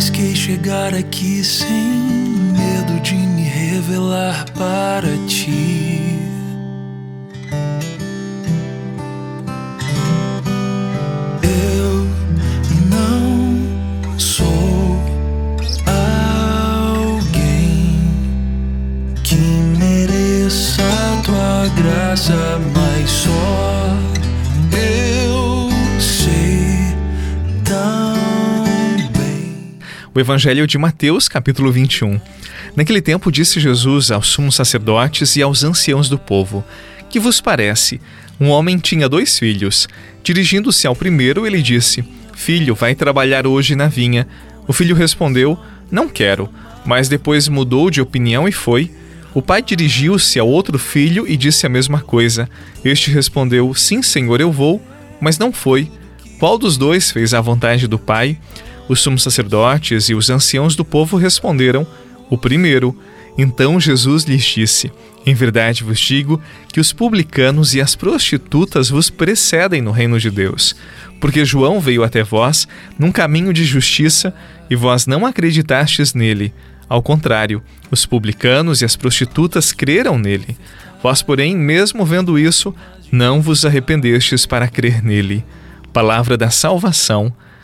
Arrisquei chegar aqui sem medo de me revelar para ti. Eu não sou alguém que mereça tua graça, mas só O Evangelho de Mateus, capítulo 21. Naquele tempo disse Jesus aos sumos sacerdotes e aos anciãos do povo: Que vos parece? Um homem tinha dois filhos. Dirigindo-se ao primeiro, ele disse: Filho, vai trabalhar hoje na vinha. O filho respondeu: Não quero. Mas depois mudou de opinião e foi. O pai dirigiu-se ao outro filho e disse a mesma coisa. Este respondeu: Sim, senhor, eu vou. Mas não foi. Qual dos dois fez a vontade do pai? Os sumos sacerdotes e os anciãos do povo responderam: O primeiro. Então Jesus lhes disse: Em verdade vos digo que os publicanos e as prostitutas vos precedem no reino de Deus. Porque João veio até vós num caminho de justiça e vós não acreditastes nele. Ao contrário, os publicanos e as prostitutas creram nele. Vós, porém, mesmo vendo isso, não vos arrependestes para crer nele. Palavra da salvação.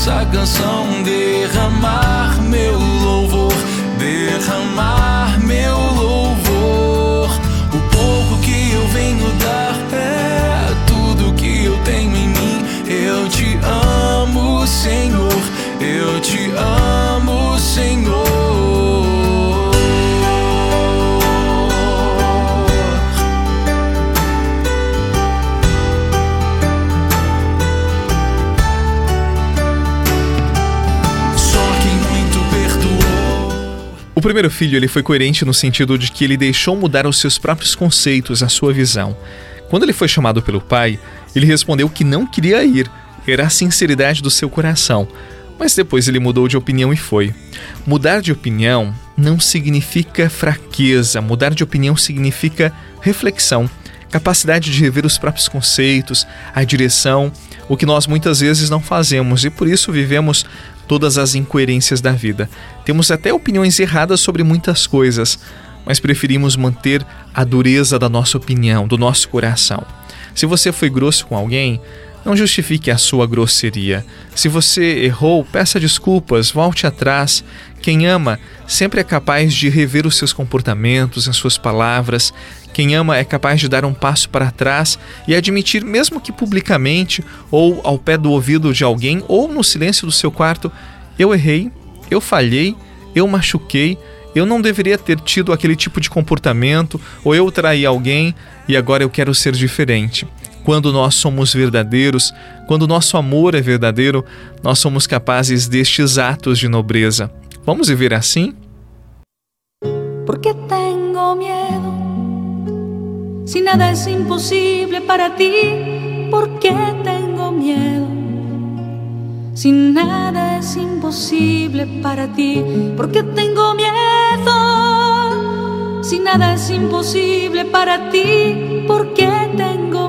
Essa canção derramar O primeiro filho ele foi coerente no sentido de que ele deixou mudar os seus próprios conceitos, a sua visão. Quando ele foi chamado pelo pai, ele respondeu que não queria ir, era a sinceridade do seu coração. Mas depois ele mudou de opinião e foi. Mudar de opinião não significa fraqueza, mudar de opinião significa reflexão, capacidade de rever os próprios conceitos, a direção, o que nós muitas vezes não fazemos e por isso vivemos todas as incoerências da vida. Temos até opiniões erradas sobre muitas coisas, mas preferimos manter a dureza da nossa opinião, do nosso coração. Se você foi grosso com alguém, não justifique a sua grosseria. Se você errou, peça desculpas, volte atrás. Quem ama sempre é capaz de rever os seus comportamentos, as suas palavras. Quem ama é capaz de dar um passo para trás e admitir, mesmo que publicamente, ou ao pé do ouvido de alguém, ou no silêncio do seu quarto: eu errei, eu falhei, eu machuquei, eu não deveria ter tido aquele tipo de comportamento, ou eu traí alguém e agora eu quero ser diferente. Quando nós somos verdadeiros, quando nosso amor é verdadeiro, nós somos capazes destes atos de nobreza. Vamos viver assim? Porque tengo miedo. Si nada es imposible para ti, ¿por qué tengo miedo? Si nada es imposible para ti, ¿por qué tengo miedo? Si nada es imposible para ti, ¿por qué tengo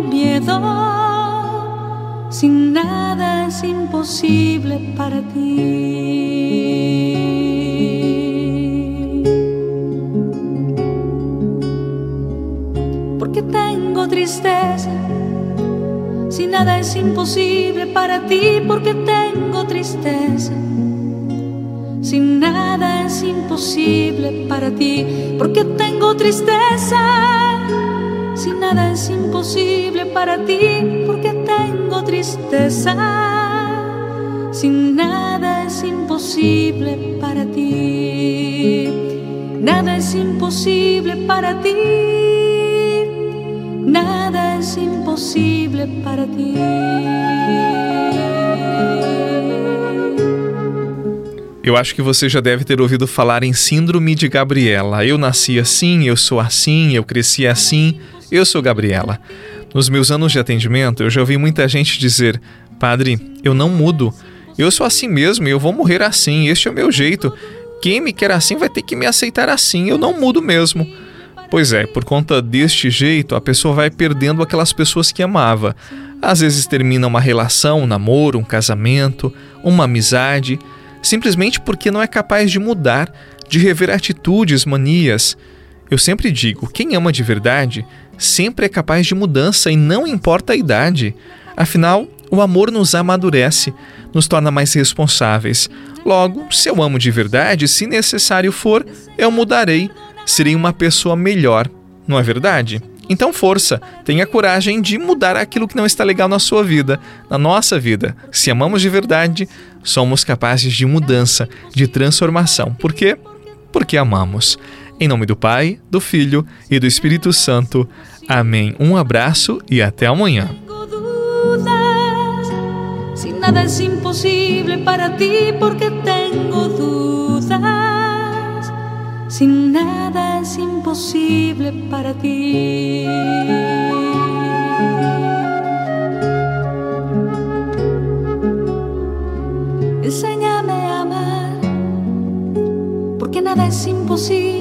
miedo? Si nada es imposible para ti. porque tengo tristeza. Si nada es imposible para ti, porque tengo tristeza. Si nada es imposible para ti, porque tengo tristeza. Nada es imposible para ti, porque tengo tristeza. Si nada es imposible para ti, nada es imposible para ti. nada es imposible para ti. Eu acho que você já deve ter ouvido falar em Síndrome de Gabriela. Eu nasci assim, eu sou assim, eu cresci assim, eu sou Gabriela. Nos meus anos de atendimento, eu já ouvi muita gente dizer: Padre, eu não mudo. Eu sou assim mesmo e eu vou morrer assim, este é o meu jeito. Quem me quer assim vai ter que me aceitar assim, eu não mudo mesmo. Pois é, por conta deste jeito, a pessoa vai perdendo aquelas pessoas que amava. Às vezes termina uma relação, um namoro, um casamento, uma amizade simplesmente porque não é capaz de mudar, de rever atitudes, manias. Eu sempre digo: quem ama de verdade sempre é capaz de mudança e não importa a idade. Afinal, o amor nos amadurece, nos torna mais responsáveis. Logo, se eu amo de verdade, se necessário for, eu mudarei, serei uma pessoa melhor. Não é verdade? Então, força, tenha coragem de mudar aquilo que não está legal na sua vida, na nossa vida. Se amamos de verdade, somos capazes de mudança, de transformação. Por quê? Porque amamos. Em nome do Pai, do Filho e do Espírito Santo. Amém. Um abraço e até amanhã. nada es imposible para ti porque tengo dudas. sin nada es imposible para ti. Enséñame a amar, porque nada es imposible